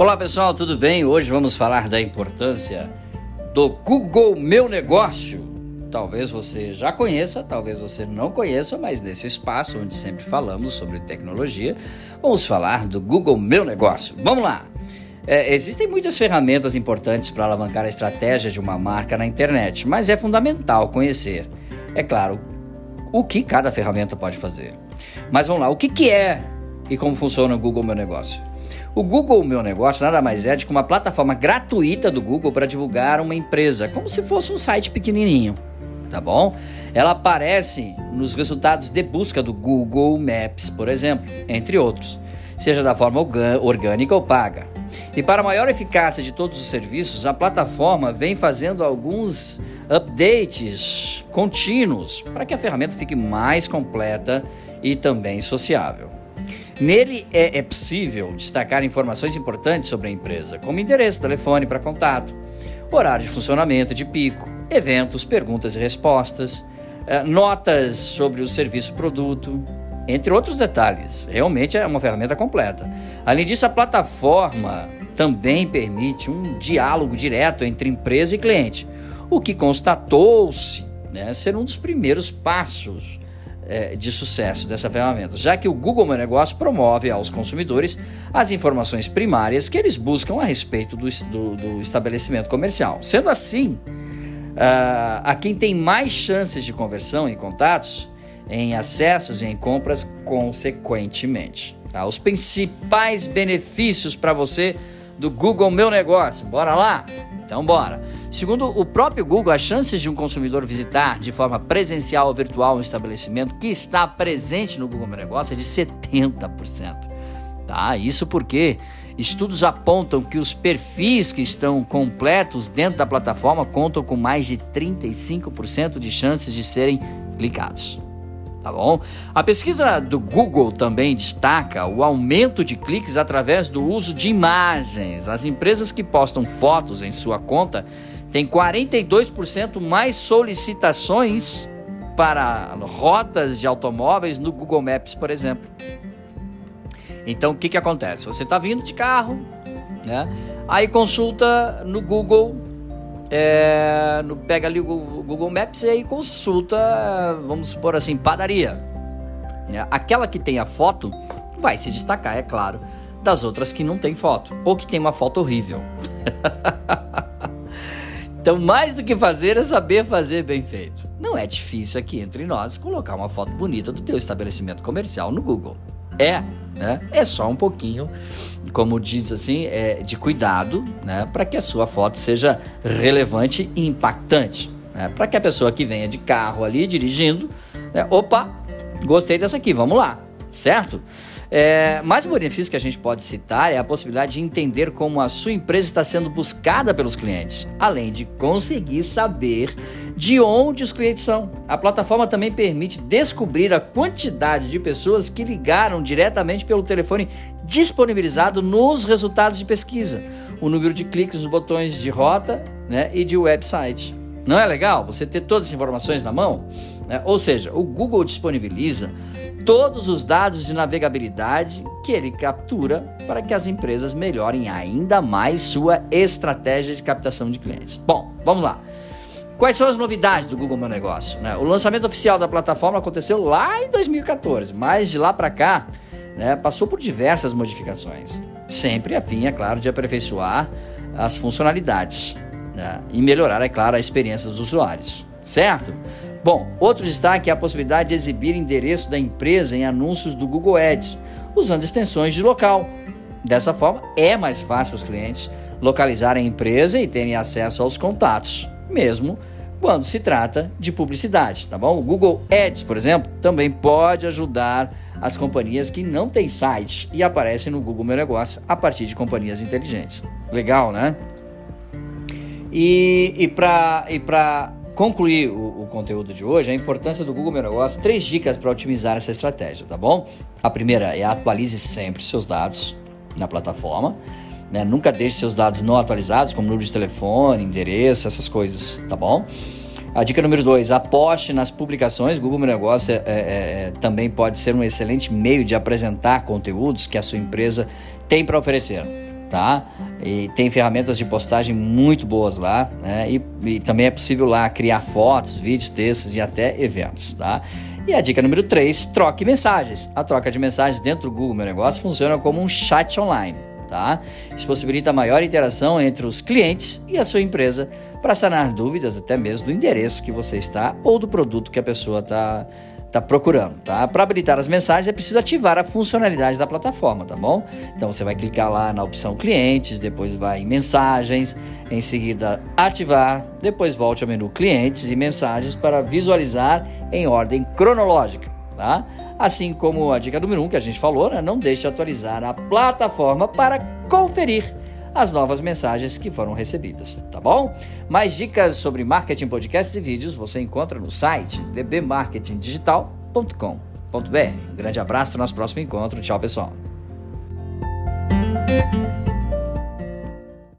Olá pessoal, tudo bem? Hoje vamos falar da importância do Google Meu Negócio. Talvez você já conheça, talvez você não conheça, mas nesse espaço onde sempre falamos sobre tecnologia, vamos falar do Google Meu Negócio. Vamos lá! É, existem muitas ferramentas importantes para alavancar a estratégia de uma marca na internet, mas é fundamental conhecer, é claro, o que cada ferramenta pode fazer. Mas vamos lá, o que, que é e como funciona o Google Meu Negócio? O Google Meu Negócio nada mais é do que uma plataforma gratuita do Google para divulgar uma empresa, como se fosse um site pequenininho, tá bom? Ela aparece nos resultados de busca do Google Maps, por exemplo, entre outros, seja da forma orgânica ou paga. E para maior eficácia de todos os serviços, a plataforma vem fazendo alguns updates contínuos para que a ferramenta fique mais completa e também sociável. Nele é, é possível destacar informações importantes sobre a empresa, como endereço, telefone para contato, horário de funcionamento de pico, eventos, perguntas e respostas, eh, notas sobre o serviço produto, entre outros detalhes. Realmente é uma ferramenta completa. Além disso, a plataforma também permite um diálogo direto entre empresa e cliente, o que constatou-se né, ser um dos primeiros passos é, de sucesso dessa ferramenta, já que o Google Meu Negócio promove aos consumidores as informações primárias que eles buscam a respeito do, do, do estabelecimento comercial. Sendo assim, uh, a quem tem mais chances de conversão em contatos, em acessos e em compras, consequentemente. Tá? Os principais benefícios para você do Google Meu Negócio. Bora lá? Então, bora. Segundo o próprio Google, as chances de um consumidor visitar de forma presencial ou virtual um estabelecimento que está presente no Google Meu Negócio é de 70%. Tá? Isso porque estudos apontam que os perfis que estão completos dentro da plataforma contam com mais de 35% de chances de serem clicados tá bom? A pesquisa do Google também destaca o aumento de cliques através do uso de imagens. As empresas que postam fotos em sua conta têm 42% mais solicitações para rotas de automóveis no Google Maps, por exemplo. Então, o que, que acontece? Você está vindo de carro, né? Aí consulta no Google é, no, pega ali o Google Maps e aí consulta, vamos supor assim, padaria. Né? Aquela que tem a foto vai se destacar, é claro, das outras que não tem foto ou que tem uma foto horrível. então, mais do que fazer é saber fazer bem feito. Não é difícil aqui entre nós colocar uma foto bonita do teu estabelecimento comercial no Google. É, né? É só um pouquinho, como diz assim, é, de cuidado, né? Para que a sua foto seja relevante e impactante. Né? Para que a pessoa que venha de carro ali dirigindo, né? opa, gostei dessa aqui, vamos lá, certo? É, mais um benefício que a gente pode citar é a possibilidade de entender como a sua empresa está sendo buscada pelos clientes, além de conseguir saber de onde os clientes são. A plataforma também permite descobrir a quantidade de pessoas que ligaram diretamente pelo telefone disponibilizado nos resultados de pesquisa, o número de cliques nos botões de rota né, e de website. Não é legal você ter todas as informações na mão? Né? Ou seja, o Google disponibiliza todos os dados de navegabilidade que ele captura para que as empresas melhorem ainda mais sua estratégia de captação de clientes. Bom, vamos lá. Quais são as novidades do Google Meu Negócio? Né? O lançamento oficial da plataforma aconteceu lá em 2014, mas de lá para cá né, passou por diversas modificações, sempre a fim, é claro, de aperfeiçoar as funcionalidades né, e melhorar, é claro, a experiência dos usuários, certo? Bom, outro destaque é a possibilidade de exibir endereço da empresa em anúncios do Google Ads, usando extensões de local. Dessa forma, é mais fácil os clientes localizarem a empresa e terem acesso aos contatos, mesmo quando se trata de publicidade, tá bom? O Google Ads, por exemplo, também pode ajudar as companhias que não têm site e aparecem no Google Meu Negócio a partir de companhias inteligentes. Legal, né? E, e para concluir o, o, conteúdo de hoje, a importância do Google Meu Negócio, três dicas para otimizar essa estratégia, tá bom? A primeira é atualize sempre seus dados na plataforma. Né? Nunca deixe seus dados não atualizados, como número de telefone, endereço, essas coisas, tá bom? A dica número dois, aposte nas publicações. Google Meu Negócio é, é, é, também pode ser um excelente meio de apresentar conteúdos que a sua empresa tem para oferecer. Tá? E tem ferramentas de postagem muito boas lá, né? E, e, também é possível lá criar fotos, vídeos, textos e até eventos, tá? E a dica número 3, troque mensagens. A troca de mensagens dentro do Google Meu Negócio funciona como um chat online, tá? Isso possibilita maior interação entre os clientes e a sua empresa para sanar dúvidas até mesmo do endereço que você está ou do produto que a pessoa está está procurando, tá? Para habilitar as mensagens é preciso ativar a funcionalidade da plataforma, tá bom? Então você vai clicar lá na opção clientes, depois vai em mensagens, em seguida ativar, depois volte ao menu clientes e mensagens para visualizar em ordem cronológica, tá? Assim como a dica número 1 um que a gente falou, né? Não deixe de atualizar a plataforma para conferir as novas mensagens que foram recebidas, tá bom? Mais dicas sobre marketing, podcasts e vídeos você encontra no site bbmarketingdigital.com.br. Um grande abraço, até o nosso próximo encontro. Tchau, pessoal.